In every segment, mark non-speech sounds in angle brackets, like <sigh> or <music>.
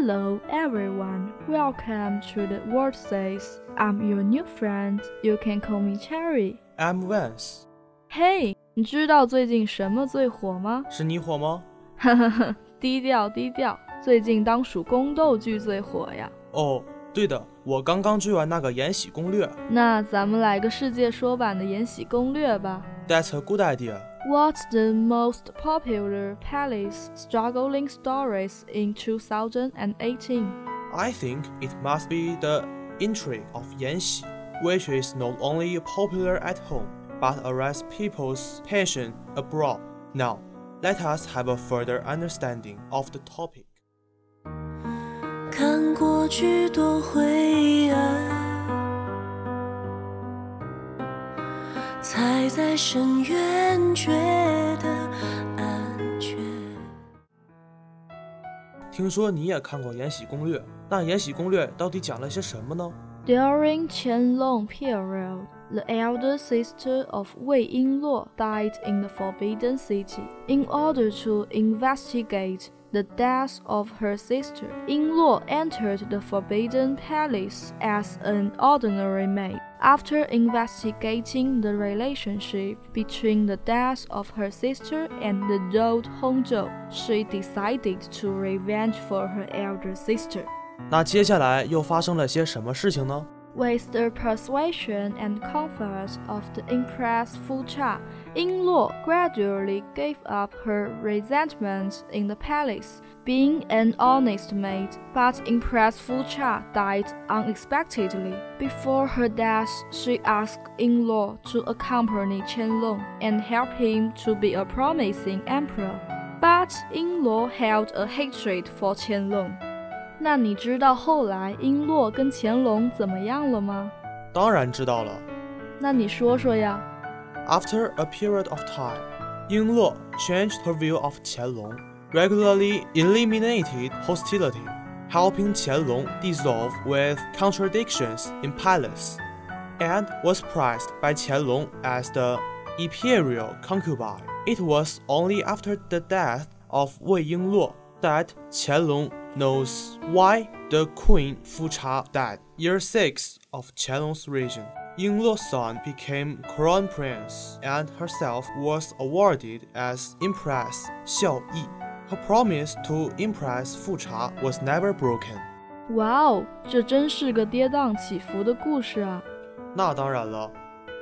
Hello everyone, welcome to the World Says. I'm your new friend. You can call me Cherry. I'm Vance，Hey，你知道最近什么最火吗？是你火吗？呵呵呵，低调低调。最近当属宫斗剧最火呀。哦，对的，我刚刚追完那个《延禧攻略》那咱们来个世界说版的《延禧攻略》吧。 ，That's <laughs> a good idea。 What's the most popular palace struggling stories in 2018? I think it must be the intrigue of 延禧，which is not only popular at home but arrests people's passion abroad. Now, let us have a further understanding of the topic. 看过许多灰暗，才在深渊觉得安全。听说你也看过《延禧攻略》，那《延禧攻略》到底讲了些什么呢？During Qianlong period, the elder sister of Wei Yingluo died in the Forbidden City. In order to investigate the death of her sister, Yingluo entered the Forbidden Palace as an ordinary maid. After investigating the relationship between the death of her sister and the old Hongzhou, she decided to revenge for her elder sister. 那接下来又发生了些什么事情呢？With the persuasion and comfort of the Empress Fu Cha, Ying Luo gradually gave up her resentment in the palace. Being an honest maid, but impressed Fu Cha died unexpectedly. Before her death, she asked Ying Luo to accompany Qianlong and help him to be a promising emperor. But Ying Luo held a hatred for Qianlong 那你知道后来璎珞跟干隆怎么样了吗？当然知道了。那你说说呀。 After a period of time, Ying Luo changed her view of Qianlong, regularly eliminated hostility, helping Qianlong dissolve with contradictions in palace, and was prized by Qianlong as the imperial concubine. It was only after the death of Wei Yingluo that Qianlong knows why the queen Fu Cha died. Year 6 of Qianlong's reign. Yingluo's son became crown prince and herself was awarded as Empress Xiao Yi. Her promise to Empress Fu Cha was never broken. 哇哦，这真是个跌宕起伏的故事啊！那当然了。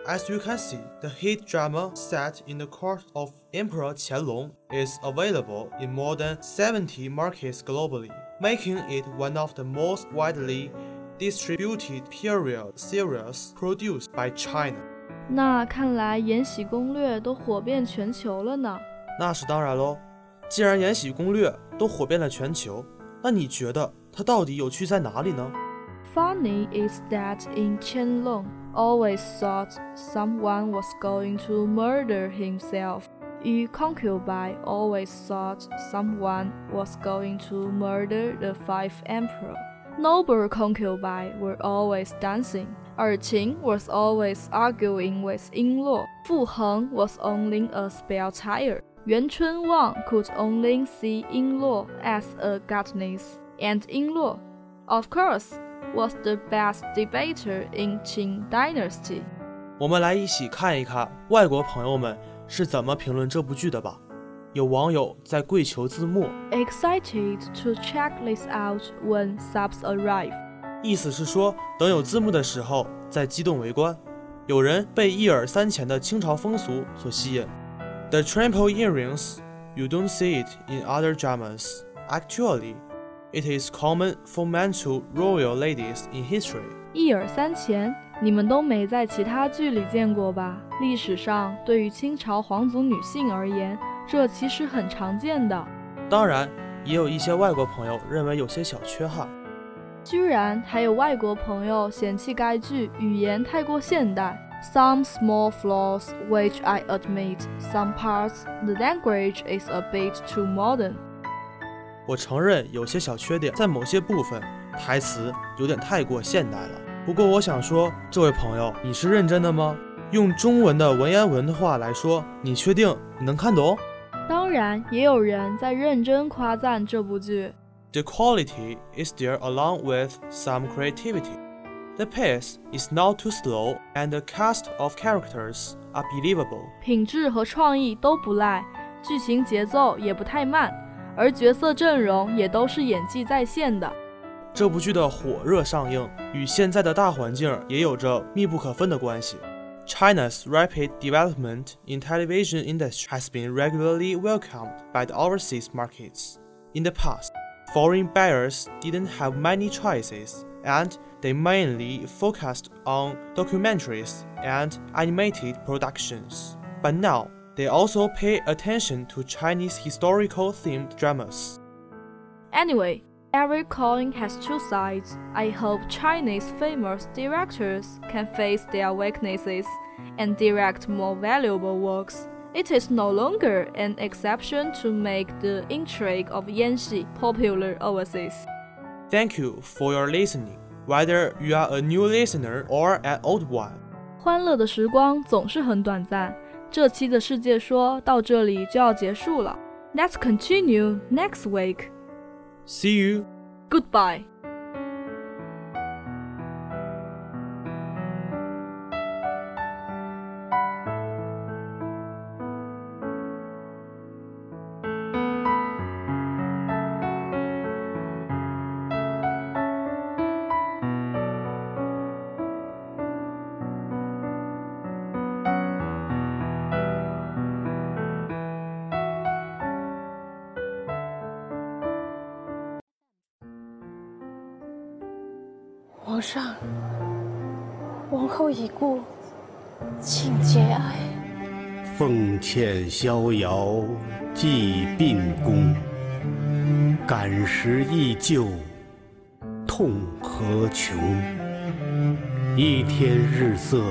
As you can see, the hit drama set in the court of Emperor Qianlong is available in more than 70 markets globally, making it one of the most widely distributed period series produced by China. 那看来《延禧攻略》都火遍全球了呢。那是当然喽。既然《延禧攻略》都火遍了全球，那你觉得它到底有趣在哪里呢？ Funny is that in Qianlong, always thought someone was going to murder himself. A concubine always thought someone was going to murder the five emperor. Noble concubines were always dancing. Erqing was always arguing with Yingluo. Fu Heng was only a spell tire. Yuan Chun Wang could only see Yingluo as a goddess, and Yingluo, of course, was the best debater in Qing dynasty. 我们来一起看一看外国朋友们是怎么评论这部剧的吧。有网友在跪求字幕，excited to check this out when subs arrive。意思是说，等有字幕的时候再激动围观。有人被一耳三钱的清朝风俗所吸引。The trample earrings, you don't see it in other dramas. Actually, it is common for men to royal ladies in history. 一耳三钱。你们都没在其他剧里见过吧？历史上，对于清朝皇族女性而言，这其实很常见的。当然，也有一些外国朋友认为有些小缺憾。居然还有外国朋友嫌弃该剧语言太过现代。Some small flaws, which I admit, some parts the language is a bit too modern. 我承认有些小缺点，在某些部分台词有点太过现代了。不过我想说，这位朋友，你是认真的吗？用中文的文言文的话来说，你确定你能看懂？当然，也有人在认真夸赞这部剧。The quality is there along with some creativity. The pace is not too slow, and the cast of characters are believable. 品质和创意都不赖，剧情节奏也不太慢，而角色阵容也都是演技在线的。这部剧的火热上映与现在的大环境也有着密不可分的关系。China's rapid development in television industry has been regularly welcomed by the overseas markets. In the past, foreign buyers didn't have many choices, and they mainly focused on documentaries and animated productions. But now, they also pay attention to Chinese historical themed dramas. Anyway, Every coin has two sides. I hope Chinese famous directors can face their weaknesses and direct more valuable works. It is no longer an exception to make the intrigue of Yanxi popular overseas. Thank you for your listening, whether you are a new listener or an old one. 欢乐的时光总是很短暂， 这期的世界说到这里就要结束了。Let's continue next week. See you. Goodbye. 皇上，王后已故，请节哀。奉欠逍遥，祭病宫。感时忆旧，痛何穷。一天日色，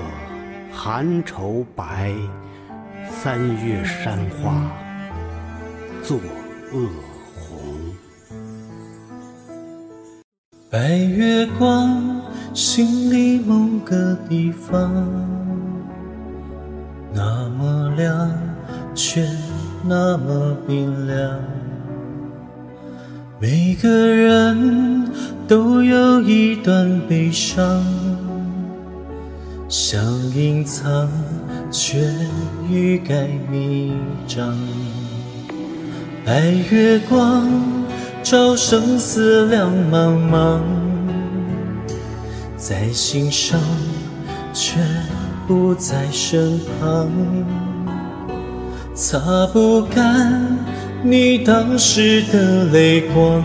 寒愁白。三月山花，作恶。白月光，心里某个地方，那么亮，却那么冰凉。每个人都有一段悲伤，想隐藏，却欲盖弥彰。白月光。照生死两茫茫，在心上，却不在身旁。擦不干你当时的泪光，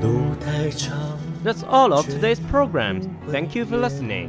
路太长。That's all of today's program. Thank you for listening.